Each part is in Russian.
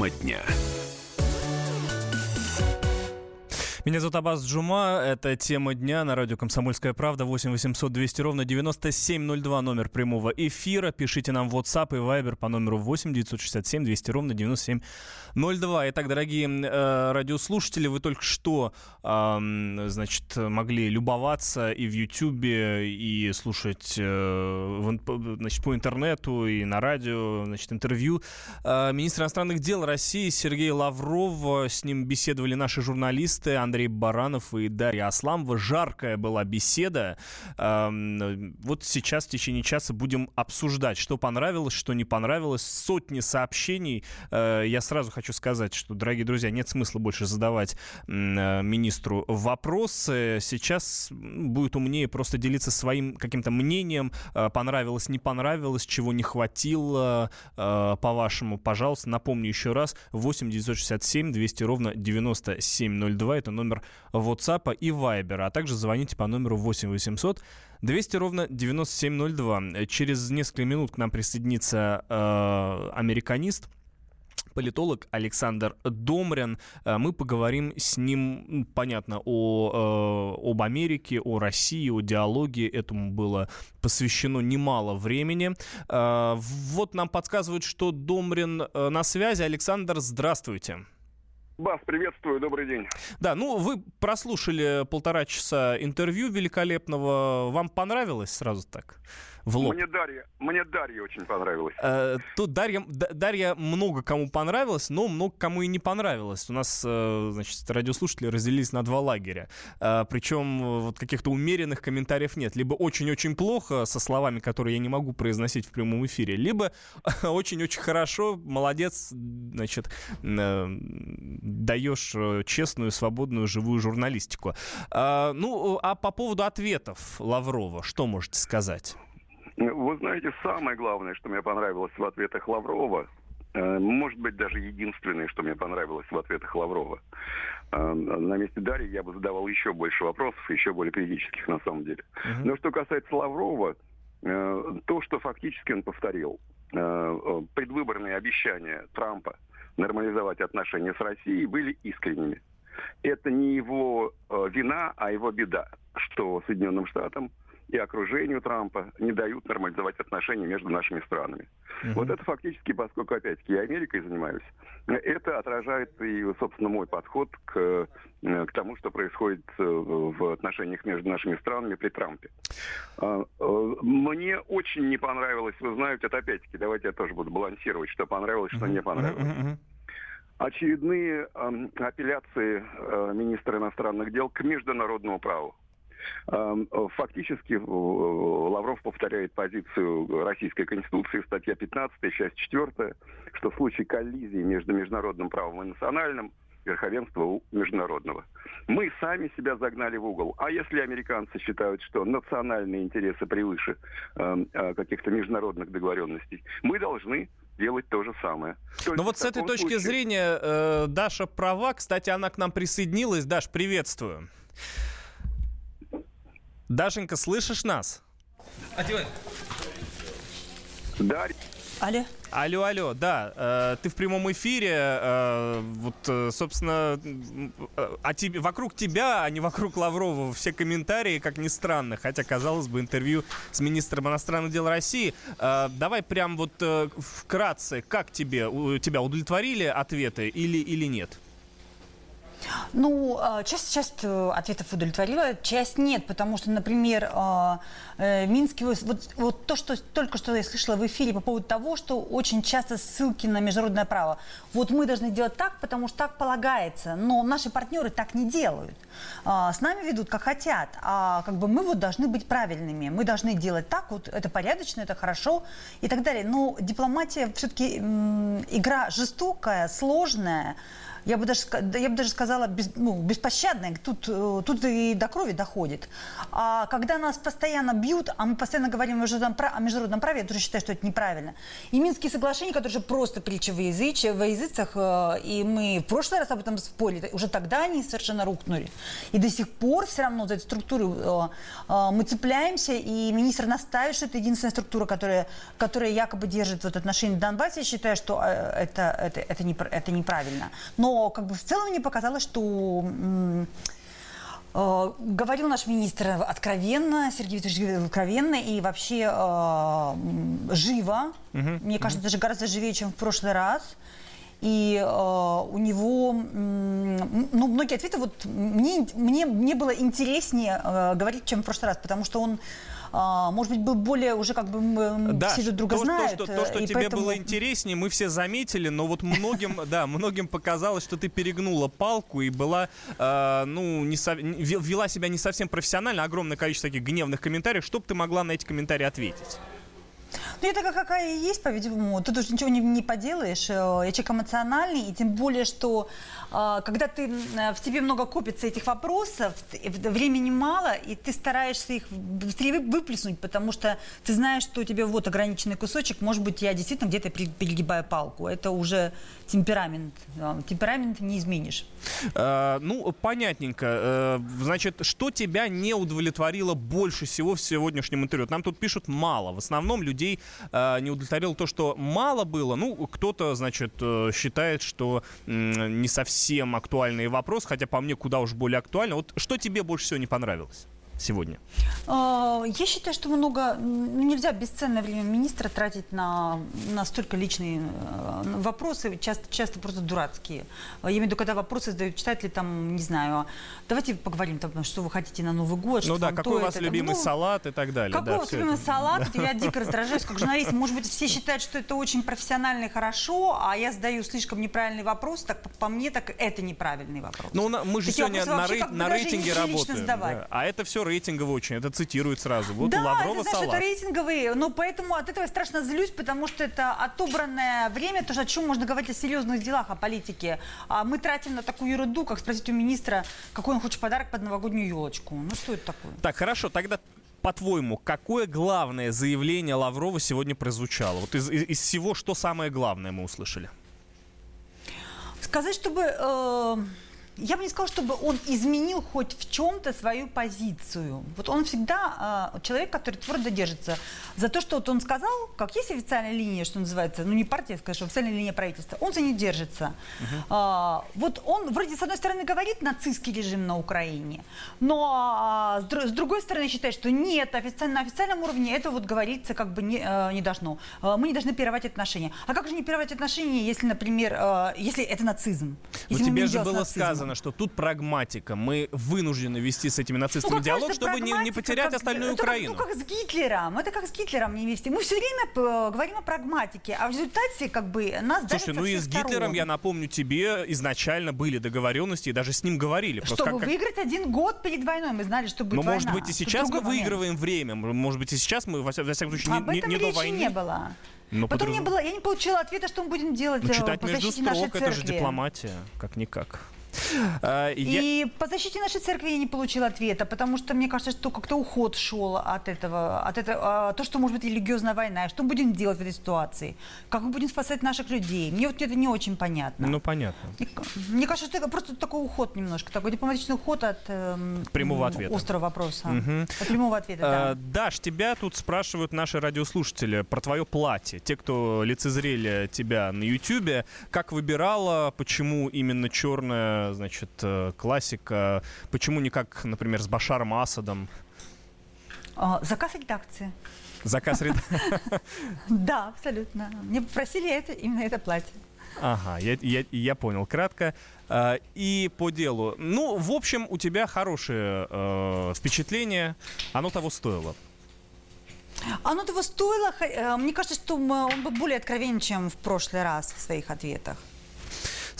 Тема дня. Меня зовут Абаз Джума. Это тема дня на радио «Комсомольская правда». 8 800 200 ровно 9702 номер прямого эфира. Пишите нам в WhatsApp и Viber по номеру 8 967 200 ровно 9702. Итак, дорогие э, радиослушатели, вы только что, э, значит, могли любоваться и в YouTube, и слушать э, в, значит, по интернету, и на радио, значит, интервью. Э, министр иностранных дел России Сергей Лавров. С ним беседовали наши журналисты Андрей Баранов и Дарья Асламова. Жаркая была беседа. Вот сейчас в течение часа будем обсуждать, что понравилось, что не понравилось. Сотни сообщений. Э, я сразу хочу сказать, что, дорогие друзья, нет смысла больше задавать э, министру вопросы. Сейчас будет умнее просто делиться своим каким-то мнением. Э, понравилось, не понравилось, чего не хватило, по-вашему. Пожалуйста, напомню еще раз. 8 967 200 ровно 9702. Это номер WhatsApp и Viber, а также звоните по номеру 8 800 200 ровно 9702. Через несколько минут к нам присоединится э, американист, политолог Александр Домрин. Э, мы поговорим с ним, понятно, о, э, об Америке, о России, о диалоге. Этому было посвящено немало времени. Э, вот нам подсказывают, что Домрин на связи. Александр, здравствуйте. Бас, приветствую, добрый день. Да, ну вы прослушали полтора часа интервью великолепного. Вам понравилось сразу так? в лоб. Мне Дарья, мне Дарья очень понравилась. Э, тут Дарья, Дарья много кому понравилась, но много кому и не понравилось. У нас, э, значит, радиослушатели разделились на два лагеря. Э, причем вот каких-то умеренных комментариев нет. Либо очень-очень плохо, со словами, которые я не могу произносить в прямом эфире, либо очень-очень хорошо, молодец, значит, э, даешь э, честную, свободную, живую журналистику. Э, ну, а по поводу ответов Лаврова, что можете сказать? Вы знаете, самое главное, что мне понравилось в ответах Лаврова, э, может быть, даже единственное, что мне понравилось в ответах Лаврова. Э, на месте Дарьи я бы задавал еще больше вопросов, еще более критических на самом деле. Uh-huh. Но что касается Лаврова, то, что фактически он повторил, предвыборные обещания Трампа нормализовать отношения с Россией были искренними. Это не его вина, а его беда, что Соединенным Штатам и окружению Трампа не дают нормализовать отношения между нашими странами. Угу. Вот это фактически, поскольку, опять-таки, я Америкой занимаюсь, это отражает и, собственно, мой подход к, э, к тому, что происходит э, в отношениях между нашими странами при Трампе. А, э, мне очень не понравилось, вы знаете, это опять-таки, давайте я тоже буду балансировать, что понравилось, что не понравилось. Очередные э, апелляции э, министра иностранных дел к международному праву. Эм, фактически э, Лавров повторяет позицию Российской Конституции, статья 15, часть 4, что в случае коллизии между международным правом и национальным верховенство у международного. Мы сами себя загнали в угол. А если американцы считают, что национальные интересы превыше э, э, каких-то международных договоренностей, мы должны делать то же самое. То Но вот с этой точки случае... зрения э, Даша права. Кстати, она к нам присоединилась. Даш, приветствую. Дашенька, слышишь нас? Одевай. Дарья. Алло. Алло, алло, да, э, ты в прямом эфире, э, вот, э, собственно, э, а тебе, вокруг тебя, а не вокруг Лаврова, все комментарии, как ни странно, хотя, казалось бы, интервью с министром иностранных дел России. Э, давай прям вот э, вкратце, как тебе, у, тебя удовлетворили ответы или, или нет? Ну, а, часть, часть э, ответов удовлетворила, часть нет, потому что, например, а, э, Минский, вот, вот то, что только что я слышала в эфире по поводу того, что очень часто ссылки на международное право. Вот мы должны делать так, потому что так полагается, но наши партнеры так не делают. А, с нами ведут как хотят, а как бы мы вот должны быть правильными, мы должны делать так, вот это порядочно, это хорошо и так далее. Но дипломатия все-таки игра жестокая, сложная, я бы даже, я бы даже сказала, без, ну, беспощадная. Тут, э, тут и до крови доходит. А когда нас постоянно бьют, а мы постоянно говорим о международном, о международном праве, я тоже считаю, что это неправильно. И Минские соглашения, которые же просто притча во, языч, во языцах, э, и мы в прошлый раз об этом спорили, уже тогда они совершенно рухнули. И до сих пор все равно за эту структуру э, мы цепляемся, и министр настаивает, что это единственная структура, которая, которая якобы держит вот отношения в Донбассе. Я считаю, что это, это, это, не, это неправильно. Но но как бы в целом мне показалось, что э, говорил наш министр откровенно, Сергей Викторович откровенно и вообще э, живо. Угу, Мне угу. кажется, даже гораздо живее, чем в прошлый раз. И э, у него, ну, многие ответы, вот мне, мне, мне было интереснее э, говорить, чем в прошлый раз, потому что он может быть, более уже как бы да, все друг друга то, знают. То, что, то, что тебе поэтому... было интереснее, мы все заметили, но вот многим, да, многим показалось, что ты перегнула палку и была, э, ну, не со, вела себя не совсем профессионально, огромное количество таких гневных комментариев. Что бы ты могла на эти комментарии ответить? Ну, я такая, какая и есть, по-видимому. Тут уже ничего не, не поделаешь. Э, я человек эмоциональный, и тем более, что э, когда ты, э, в тебе много копится этих вопросов, времени мало, и ты стараешься их быстрее выплеснуть, потому что ты знаешь, что у тебя вот ограниченный кусочек, может быть, я действительно где-то перегибаю палку. Это уже темперамент. Темперамент не изменишь. Ну, понятненько. Значит, что тебя не удовлетворило больше всего в сегодняшнем интервью? Нам тут пишут мало. В основном людей не удовлетворило то, что мало было. Ну, кто-то, значит, э, считает, что не совсем актуальный вопрос, хотя по мне куда уж более актуально. Вот что тебе больше всего не понравилось? Сегодня? А, я считаю, что много ну, нельзя бесценное время министра тратить на, на столько личные э, вопросы, часто, часто просто дурацкие. Я имею в виду, когда вопросы задают читатели, там, не знаю, давайте поговорим, там, что вы хотите на Новый год. Ну да, какой у вас это, любимый ну, салат и так далее. Какой да, у вас любимый это. салат? Я дико раздражаюсь как журналист. Может быть, все считают, что это очень профессионально и хорошо, а я задаю слишком неправильный вопрос, так по мне, так это неправильный вопрос. Ну, мы же Такие сегодня на, рей- на рейтинге работаем. Да. А это все рейтинговый очень. Это цитирует сразу. Вот да, Лаврова это, знаешь, это рейтинговые. Но поэтому от этого я страшно злюсь, потому что это отобранное время. То, о чем можно говорить о серьезных делах, о политике. А мы тратим на такую ерунду, как спросить у министра, какой он хочет подарок под новогоднюю елочку. Ну что это такое? Так, хорошо. Тогда по-твоему, какое главное заявление Лаврова сегодня прозвучало? Вот из, из, из всего, что самое главное мы услышали? Сказать, чтобы... Э я бы не сказала, чтобы он изменил хоть в чем-то свою позицию. Вот он всегда э, человек, который твердо держится за то, что вот он сказал, как есть официальная линия, что называется, ну не партия, скажем, официальная линия правительства, он за ней держится. Uh-huh. А, вот он вроде с одной стороны говорит нацистский режим на Украине, но а, с, с другой стороны считает, что нет, официально, на официальном уровне это вот говорится как бы не, а, не должно. А, мы не должны прерывать отношения. А как же не прерывать отношения, если, например, а, если это нацизм? Если Но тебе же было сказано, что тут прагматика. Мы вынуждены вести с этими нацистами ну, диалог, чтобы не, не потерять как, остальную это Украину. Как, ну, как с Гитлером. Это как с Гитлером не вести. Мы все время э, говорим о прагматике, а в результате как бы нас Слушай, ну и с Гитлером, сторон. я напомню тебе, изначально были договоренности, и даже с ним говорили. Просто Чтобы как, выиграть один год перед войной, мы знали, что будет Но, война. может быть, и сейчас мы выигрываем момент. время. Может быть, и сейчас мы, во всяком случае, Об не, этом не до войны. не было. Но Потом подраз... не было, я не получила ответа, что мы будем делать ну, читать по между строк, это же дипломатия, как-никак. А, и по защите нашей церкви я не получила ответа, потому что мне кажется, что как-то уход шел от этого, от этого, а, то, что может быть религиозная война. Что мы будем делать в этой ситуации? Как мы будем спасать наших людей? Мне вот это не очень понятно. Ну, понятно. мне кажется, что это просто такой уход немножко, такой дипломатичный уход от э, прямого ответа. острого вопроса. Угу. От прямого ответа, да. А, Даш, тебя тут спрашивают наши радиослушатели про твое платье. Те, кто лицезрели тебя на YouTube, как выбирала, почему именно черное значит, э, классика. Почему не как, например, с Башаром Асадом? А, заказ редакции. Заказ редакции? Да, абсолютно. Мне попросили это, именно это платье. Ага, я, я, я понял кратко. Э, и по делу. Ну, в общем, у тебя хорошее э, впечатление. Оно того стоило. Оно того стоило. Э, мне кажется, что он был более откровенен, чем в прошлый раз в своих ответах.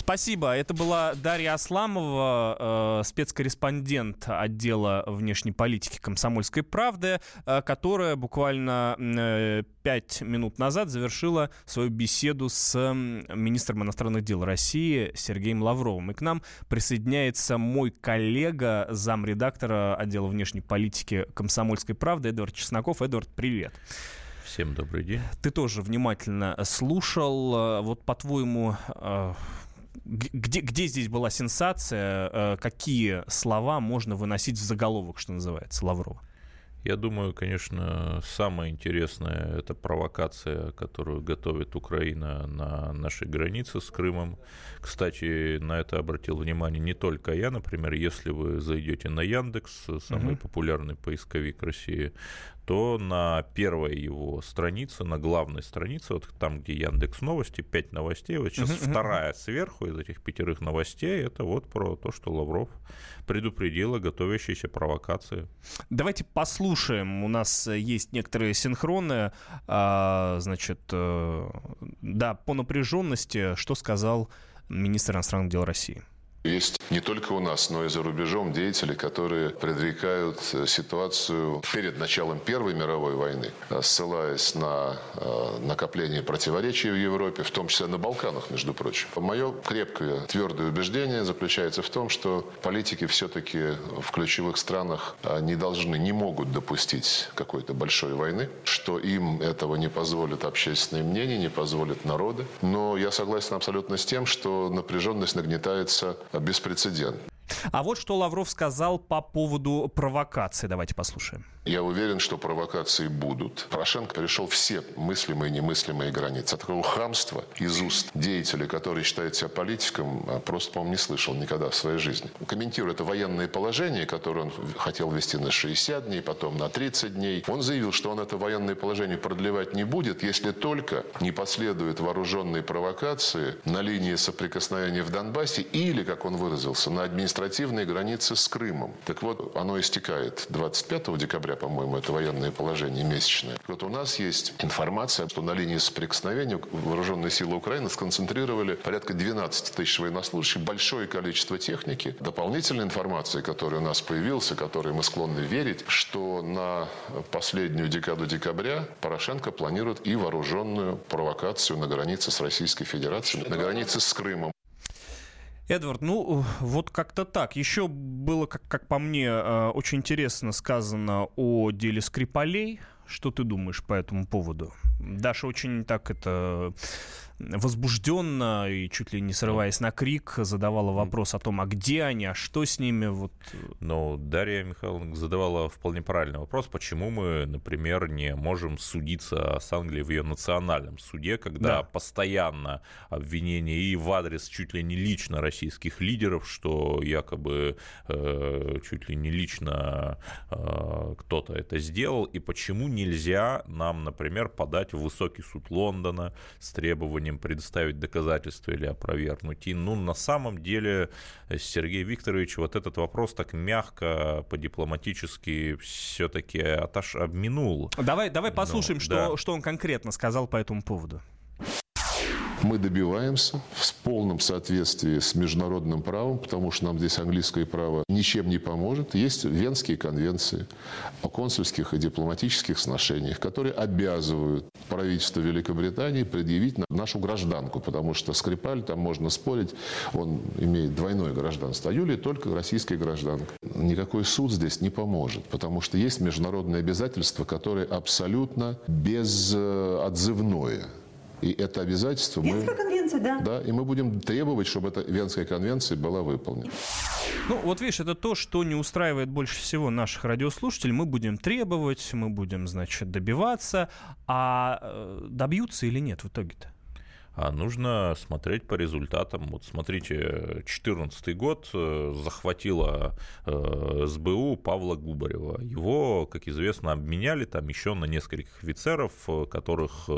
Спасибо. Это была Дарья Асламова, э, спецкорреспондент отдела внешней политики комсомольской правды, э, которая буквально э, пять минут назад завершила свою беседу с министром иностранных дел России Сергеем Лавровым. И к нам присоединяется мой коллега, замредактора отдела внешней политики комсомольской правды Эдвард Чесноков. Эдвард, привет. Всем добрый день. Ты тоже внимательно слушал. Вот, по-твоему, э, где, где здесь была сенсация? Э, какие слова можно выносить в заголовок, что называется, Лаврова? Я думаю, конечно, самое интересное – это провокация, которую готовит Украина на нашей границе с Крымом. Кстати, на это обратил внимание не только я. Например, если вы зайдете на Яндекс, самый угу. популярный поисковик России, то на первой его странице, на главной странице, вот там, где Яндекс Новости, пять новостей, вот сейчас uh-huh. вторая сверху из этих пятерых новостей, это вот про то, что Лавров предупредил о готовящейся провокации. Давайте послушаем. У нас есть некоторые синхроны. А, значит, э, да, по напряженности, что сказал министр иностранных дел России. Есть не только у нас, но и за рубежом деятели, которые предрекают э, ситуацию перед началом Первой мировой войны, э, ссылаясь на э, накопление противоречий в Европе, в том числе на Балканах, между прочим. Мое крепкое, твердое убеждение заключается в том, что политики все-таки в ключевых странах не должны, не могут допустить какой-то большой войны, что им этого не позволит общественное мнение, не позволит народы. Но я согласен абсолютно с тем, что напряженность нагнетается беспрецедентно. А вот что Лавров сказал по поводу провокации. Давайте послушаем. Я уверен, что провокации будут. Порошенко перешел все мыслимые и немыслимые границы. Такого хамства из уст деятеля, который считает себя политиком, а просто, по-моему, не слышал никогда в своей жизни. Комментируя это военное положение, которое он хотел ввести на 60 дней, потом на 30 дней, он заявил, что он это военное положение продлевать не будет, если только не последуют вооруженные провокации на линии соприкосновения в Донбассе или, как он выразился, на административной границе с Крымом. Так вот, оно истекает 25 декабря декабря, по-моему, это военное положение месячное. Вот у нас есть информация, что на линии соприкосновения вооруженные силы Украины сконцентрировали порядка 12 тысяч военнослужащих, большое количество техники. Дополнительная информация, которая у нас появилась, которой мы склонны верить, что на последнюю декаду декабря Порошенко планирует и вооруженную провокацию на границе с Российской Федерацией, на границе с Крымом. Эдвард, ну вот как-то так. Еще было, как, как по мне, э, очень интересно сказано о деле Скрипалей. Что ты думаешь по этому поводу? Даша очень так это возбужденно и чуть ли не срываясь на крик задавала вопрос о том, а где они, а что с ними. Вот. Ну, Дарья Михайловна задавала вполне правильный вопрос, почему мы, например, не можем судиться с Англией в ее национальном суде, когда да. постоянно обвинения и в адрес чуть ли не лично российских лидеров, что якобы э, чуть ли не лично э, кто-то это сделал, и почему нельзя нам, например, подать в высокий суд Лондона с требованием требованием предоставить доказательства или опровергнуть. И, ну, на самом деле, Сергей Викторович вот этот вопрос так мягко, по-дипломатически все-таки отош... обминул. Давай, давай послушаем, ну, что, да. что он конкретно сказал по этому поводу мы добиваемся в полном соответствии с международным правом, потому что нам здесь английское право ничем не поможет. Есть Венские конвенции о консульских и дипломатических сношениях, которые обязывают правительство Великобритании предъявить нашу гражданку, потому что Скрипаль, там можно спорить, он имеет двойное гражданство, а Юлия только российская гражданка. Никакой суд здесь не поможет, потому что есть международные обязательства, которые абсолютно безотзывное. И это обязательство Венская мы... конвенция, да. Да, и мы будем требовать, чтобы эта Венская конвенция была выполнена. Ну, вот видишь, это то, что не устраивает больше всего наших радиослушателей. Мы будем требовать, мы будем, значит, добиваться. А э, добьются или нет в итоге-то? А нужно смотреть по результатам. Вот смотрите, 2014 год э, захватила э, СБУ Павла Губарева. Его, как известно, обменяли там еще на нескольких офицеров, э, которых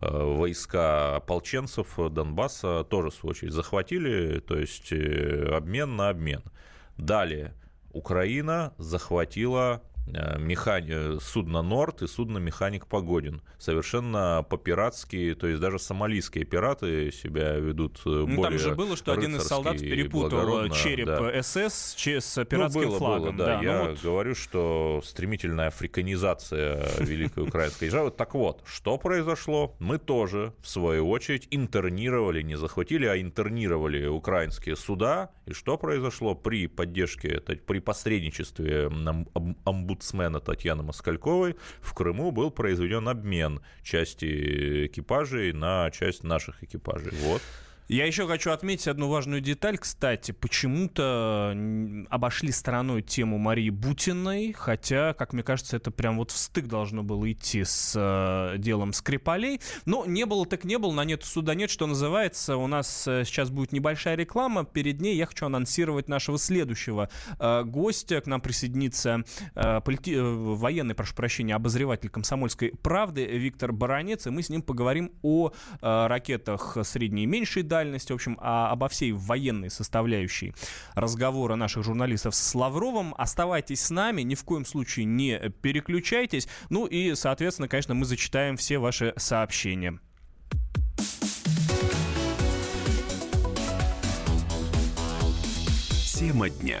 войска ополченцев Донбасса тоже, в свою очередь, захватили, то есть обмен на обмен. Далее Украина захватила механи... судно «Норд» и судно «Механик Погодин». Совершенно по-пиратски, то есть даже сомалийские пираты себя ведут ну, более Там же было, что один из солдат перепутал череп да. СС с пиратским ну, было, флагом. Было, да. да. Я ну, вот... говорю, что стремительная африканизация Великой Украинской державы. Так вот, что произошло? Мы тоже, в свою очередь, интернировали, не захватили, а интернировали украинские суда. И что произошло при поддержке, при посредничестве омбудсмена Татьяны Москальковой? В Крыму был произведен обмен части экипажей на часть наших экипажей. Вот. Я еще хочу отметить одну важную деталь. Кстати, почему-то обошли стороной тему Марии Бутиной, хотя, как мне кажется, это прям вот в стык должно было идти с э, делом Скрипалей. Но не было так не было, на нет суда нет, что называется. У нас э, сейчас будет небольшая реклама. Перед ней я хочу анонсировать нашего следующего э, гостя. К нам присоединится э, полити... Э, военный, прошу прощения, обозреватель комсомольской правды Виктор Баранец, и мы с ним поговорим о э, ракетах средней и меньшей дальности, в общем, а, обо всей военной составляющей разговора наших журналистов с Лавровым. Оставайтесь с нами, ни в коем случае не переключайтесь. Ну и, соответственно, конечно, мы зачитаем все ваши сообщения. Тема дня.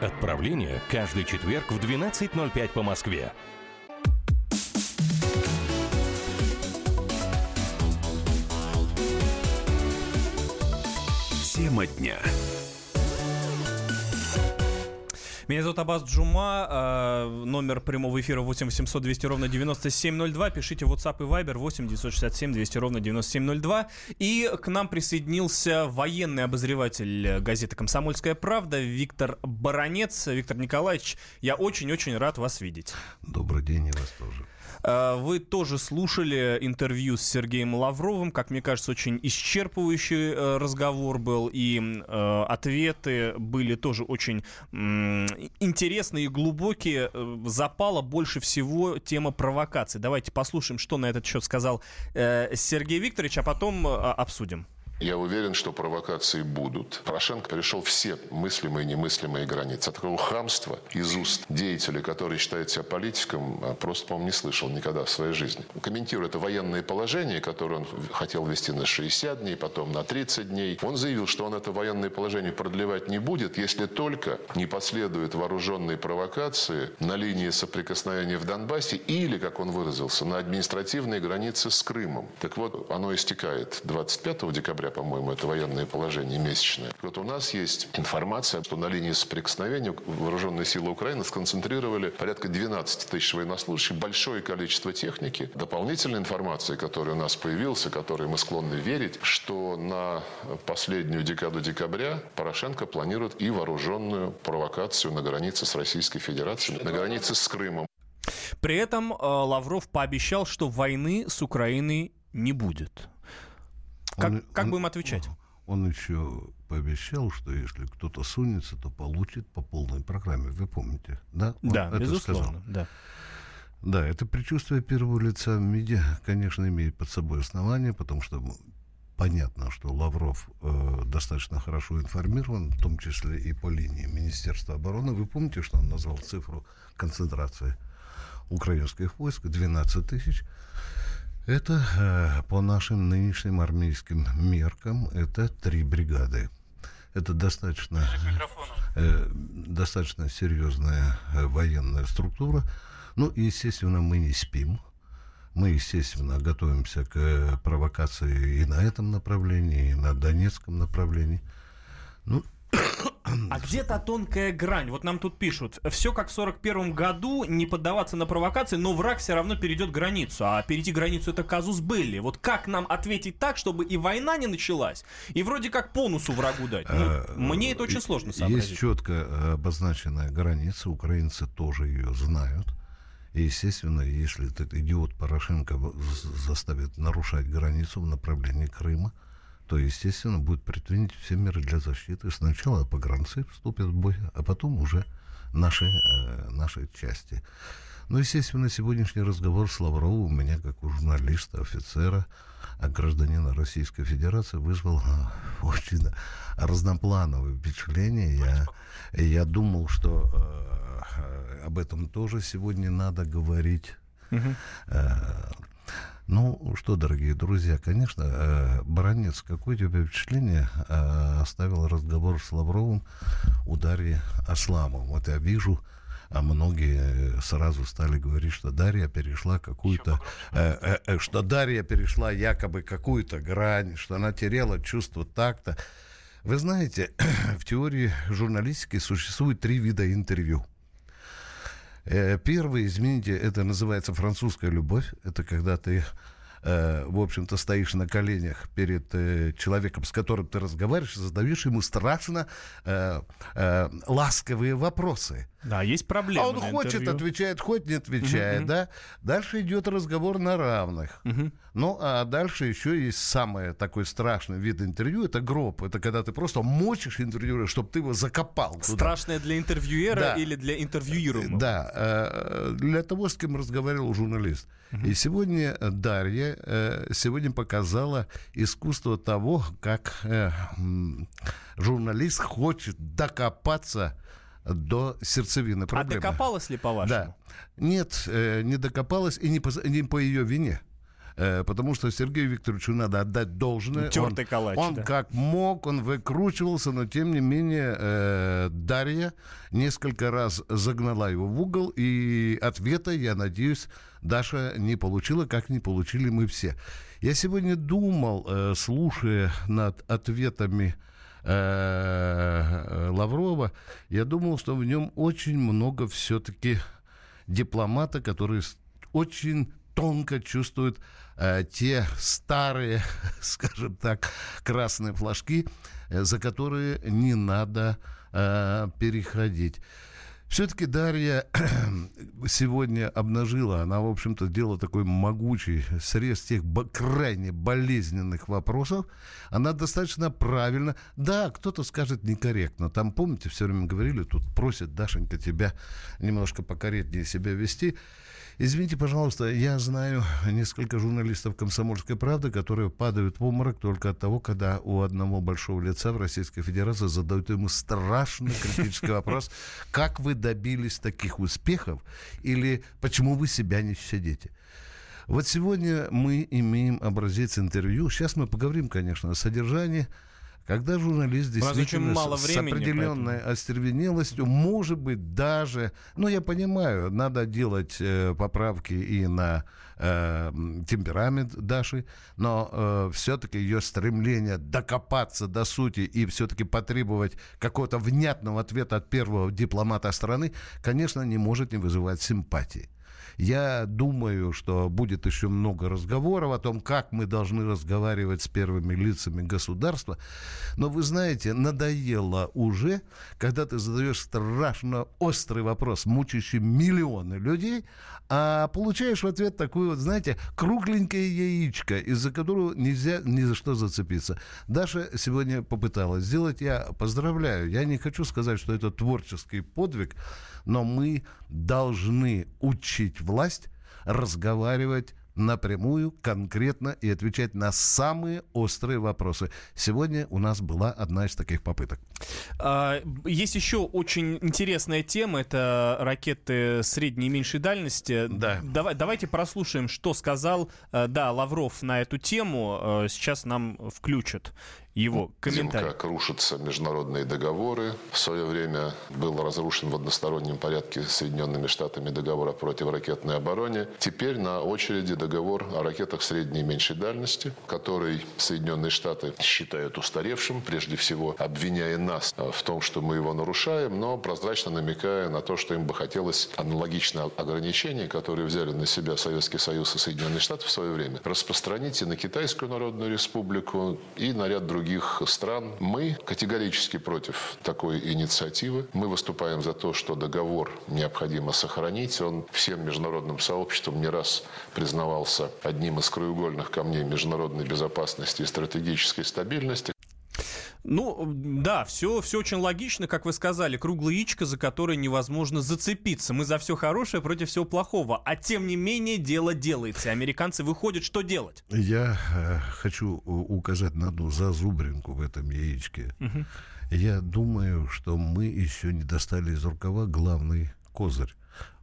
Отправление каждый четверг в 12.05 по Москве. Тема дня. Меня зовут Абаз Джума, э, номер прямого эфира 8 800 200 ровно 9702. Пишите в WhatsApp и Viber 8 967 200 ровно 9702. И к нам присоединился военный обозреватель газеты «Комсомольская правда» Виктор Баранец. Виктор Николаевич, я очень-очень рад вас видеть. Добрый день, и вас тоже. Э, вы тоже слушали интервью с Сергеем Лавровым. Как мне кажется, очень исчерпывающий э, разговор был. И э, ответы были тоже очень интересные и глубокие. Запала больше всего тема провокации. Давайте послушаем, что на этот счет сказал Сергей Викторович, а потом обсудим. Я уверен, что провокации будут. Порошенко перешел все мыслимые и немыслимые границы. От такого хамства из уст деятеля, который считает себя политиком, а, просто, по-моему, не слышал никогда в своей жизни. Комментируя это военное положение, которое он хотел ввести на 60 дней, потом на 30 дней, он заявил, что он это военное положение продлевать не будет, если только не последуют вооруженные провокации на линии соприкосновения в Донбассе или, как он выразился, на административной границе с Крымом. Так вот, оно истекает 25 декабря по-моему, это военное положение месячное. Вот у нас есть информация, что на линии соприкосновения вооруженные силы Украины сконцентрировали порядка 12 тысяч военнослужащих, большое количество техники. Дополнительная информация, которая у нас появилась, которой мы склонны верить, что на последнюю декаду декабря Порошенко планирует и вооруженную провокацию на границе с Российской Федерацией, на границе с Крымом. При этом э, Лавров пообещал, что войны с Украиной не будет. Как, он, как он, будем отвечать? Он еще пообещал, что если кто-то сунется, то получит по полной программе. Вы помните, да? Он да, безусловно, сказал. да. Да, это предчувствие первого лица медиа, конечно, имеет под собой основание, потому что понятно, что Лавров э, достаточно хорошо информирован, в том числе и по линии Министерства обороны. Вы помните, что он назвал цифру концентрации украинских войск 12 тысяч? Это э, по нашим нынешним армейским меркам это три бригады. Это достаточно, э, достаточно серьезная э, военная структура. Ну, естественно, мы не спим. Мы, естественно, готовимся к э, провокации и на этом направлении, и на Донецком направлении. Ну, А где то тонкая грань? Вот нам тут пишут, все как в 41 году, не поддаваться на провокации, но враг все равно перейдет границу. А перейти границу это казус Белли. Вот как нам ответить так, чтобы и война не началась, и вроде как бонусу врагу дать? Ну, Э, мне это очень сложно сообразить. Есть четко обозначенная граница, украинцы тоже ее знают. И, естественно, если этот идиот Порошенко заставит нарушать границу в направлении Крыма, то, естественно, будет предпринять все меры для защиты. Сначала погранцы вступят в бой, а потом уже наши, э, наши части. Ну, естественно, сегодняшний разговор с Лавровым у меня, как у журналиста, офицера, а гражданина Российской Федерации, вызвал а, очень разноплановые впечатления. Я, я думал, что э, об этом тоже сегодня надо говорить. Э, ну что, дорогие друзья, конечно, э, Баранец, какое тебе впечатление э, оставил разговор с Лавровым у Дарьи Асламов? Вот я вижу, а многие сразу стали говорить, что Дарья перешла какую-то, э, э, э, что Дарья перешла якобы какую-то грань, что она теряла чувство такта. Вы знаете, в теории журналистики существует три вида интервью. Э, Первый, извините, это называется французская любовь. Это когда ты, э, в общем-то, стоишь на коленях перед э, человеком, с которым ты разговариваешь, задаешь ему страшно ласковые вопросы. Да, есть проблемы. А он хочет, интервью. отвечает, хоть не отвечает, Мгм. да. Дальше идет разговор на равных. Мгм. Ну, а дальше еще есть самый такой страшный вид интервью, это гроб. Это когда ты просто мочишь интервьюера, чтобы ты его закопал. туда. Страшное для интервьюера Да. или для интервьюируемого? Да, э, для того, с кем разговаривал журналист. И сегодня Дарья э, сегодня показала искусство того, как э, журналист хочет докопаться до сердцевины А проблемы. докопалась ли, по-вашему? Да. Нет, э, не докопалась и не по, не по ее вине. Э, Потому что Сергею Викторовичу надо отдать должное. Тёртый он, калач, он да. как мог, он выкручивался, но тем не менее э, Дарья несколько раз загнала его в угол, и ответа, я надеюсь, Даша не получила, как не получили мы все. Я сегодня думал, э, слушая над ответами Лаврова, я думал, что в нем очень много все-таки дипломата, который очень тонко чувствует э, те старые, скажем так, красные флажки, э, за которые не надо э, переходить. Все-таки Дарья сегодня обнажила, она, в общем-то, сделала такой могучий срез тех крайне болезненных вопросов. Она достаточно правильно, да, кто-то скажет некорректно. Там, помните, все время говорили, тут просят Дашенька тебя немножко покорректнее себя вести. Извините, пожалуйста, я знаю несколько журналистов «Комсомольской правды», которые падают в обморок только от того, когда у одного большого лица в Российской Федерации задают ему страшно критический вопрос, как вы добились таких успехов или почему вы себя не щадите. Вот сегодня мы имеем образец интервью. Сейчас мы поговорим, конечно, о содержании. Когда журналист действительно мало с, времени, определенной остервенелостью, может быть, даже, ну, я понимаю, надо делать э, поправки и на э, темперамент Даши, но все-таки ее стремление докопаться до сути и все-таки потребовать какого-то внятного ответа от первого дипломата страны, конечно, не может не вызывать симпатии. Я думаю, что будет еще много разговоров о том, как мы должны разговаривать с первыми лицами государства. Но вы знаете, надоело уже, когда ты задаешь страшно острый вопрос, мучающий миллионы людей, а получаешь в ответ такую вот, знаете, кругленькое яичко, из-за которого нельзя ни за что зацепиться. Даша сегодня попыталась сделать, я поздравляю. Я не хочу сказать, что это творческий подвиг, но мы должны учить власть разговаривать напрямую, конкретно и отвечать на самые острые вопросы. Сегодня у нас была одна из таких попыток. А, Есть еще очень интересная тема, это ракеты средней и меньшей дальности. Да. Давай, давайте прослушаем, что сказал, э, да, Лавров на эту тему. Э, Сейчас нам включат его комментарий. Как рушатся международные договоры. В свое время был разрушен в одностороннем порядке Соединенными Штатами договор о противоракетной обороне. Теперь на очереди договор о ракетах средней и меньшей дальности, который Соединенные Штаты считают устаревшим, прежде всего обвиняя нас в том, что мы его нарушаем, но прозрачно намекая на то, что им бы хотелось аналогичное ограничение, которые взяли на себя Советский Союз и Соединенные Штаты в свое время, распространить и на Китайскую Народную Республику, и на ряд других стран. Мы категорически против такой инициативы. Мы выступаем за то, что договор необходимо сохранить. Он всем международным сообществом не раз признавался одним из краеугольных камней международной безопасности и стратегической стабильности. Ну, да, все, все очень логично, как вы сказали. Круглая яичко, за которое невозможно зацепиться. Мы за все хорошее против всего плохого. А тем не менее, дело делается. Американцы выходят, что делать? Я э, хочу указать на одну зазубринку в этом яичке. Угу. Я думаю, что мы еще не достали из рукава главный козырь.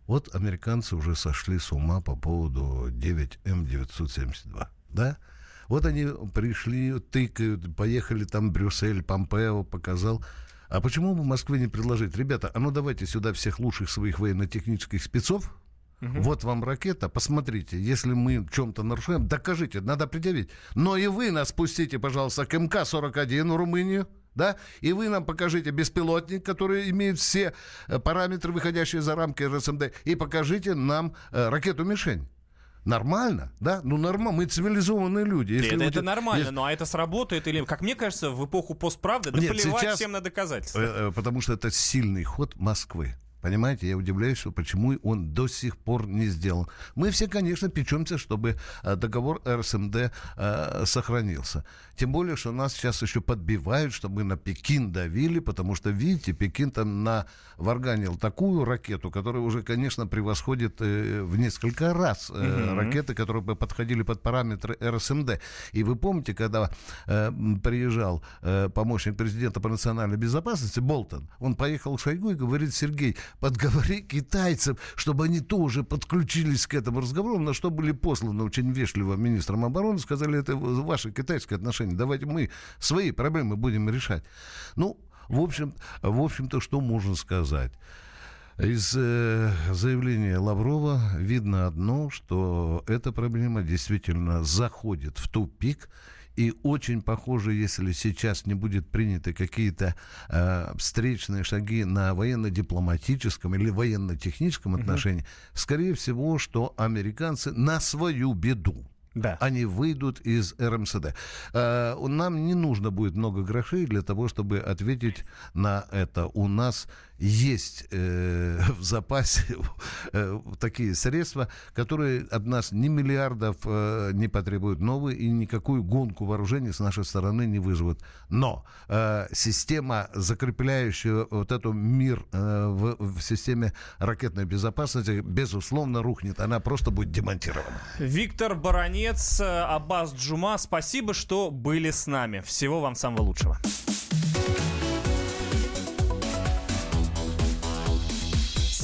Вот американцы уже сошли с ума по поводу 9М972. Да? Вот они пришли, тыкают, поехали там Брюссель, Помпео показал. А почему бы Москве не предложить, ребята, а ну давайте сюда всех лучших своих военно-технических спецов, Угу. Вот вам ракета, посмотрите, если мы в чем-то нарушаем, докажите, надо предъявить. Но и вы нас пустите, пожалуйста, к МК-41 в Румынию, да, и вы нам покажите беспилотник, который имеет все э, параметры, выходящие за рамки РСМД, и покажите нам э, ракету-мишень. Нормально, да? Ну, нормально. Мы цивилизованные люди. Если это, это нормально, если... ну а это сработает или, как мне кажется, в эпоху постправды, да Нет, плевать сейчас... всем на доказательства. Э, потому что это сильный ход Москвы. Понимаете, я удивляюсь, что почему он до сих пор не сделан. Мы все, конечно, печемся, чтобы э, договор РСМД э, сохранился. Тем более, что нас сейчас еще подбивают, чтобы на Пекин давили, потому что, видите, Пекин там на варганил такую ракету, которая уже, конечно, превосходит э, в несколько раз mm-hmm. ракеты, которые бы подходили под параметры РСМД. И вы помните, когда приезжал помощник президента по национальной безопасности Болтон, он поехал к Шойгу и говорит, Сергей, подговори китайцев, чтобы они тоже подключились к этому разговору, на что были посланы очень вежливо министром обороны, сказали, это ваши китайские отношения, давайте мы свои проблемы будем решать. Ну, в общем, в общем-то, что можно сказать? Из э, заявления Лаврова видно одно, что эта проблема действительно заходит в тупик, и очень похоже, если сейчас не будет приняты какие-то э, встречные шаги на военно-дипломатическом или военно-техническом отношении, mm-hmm. скорее всего, что американцы на свою беду да. они выйдут из РМСД. Э, нам не нужно будет много грошей для того, чтобы ответить на это. У нас есть э, в запасе э, такие средства, которые от нас ни миллиардов э, не потребуют новые и никакую гонку вооружений с нашей стороны не вызовут. Но э, система, закрепляющая вот эту мир э, в, в системе ракетной безопасности, безусловно, рухнет. Она просто будет демонтирована. Виктор Баранец, Аббас Джума, спасибо, что были с нами. Всего вам самого лучшего.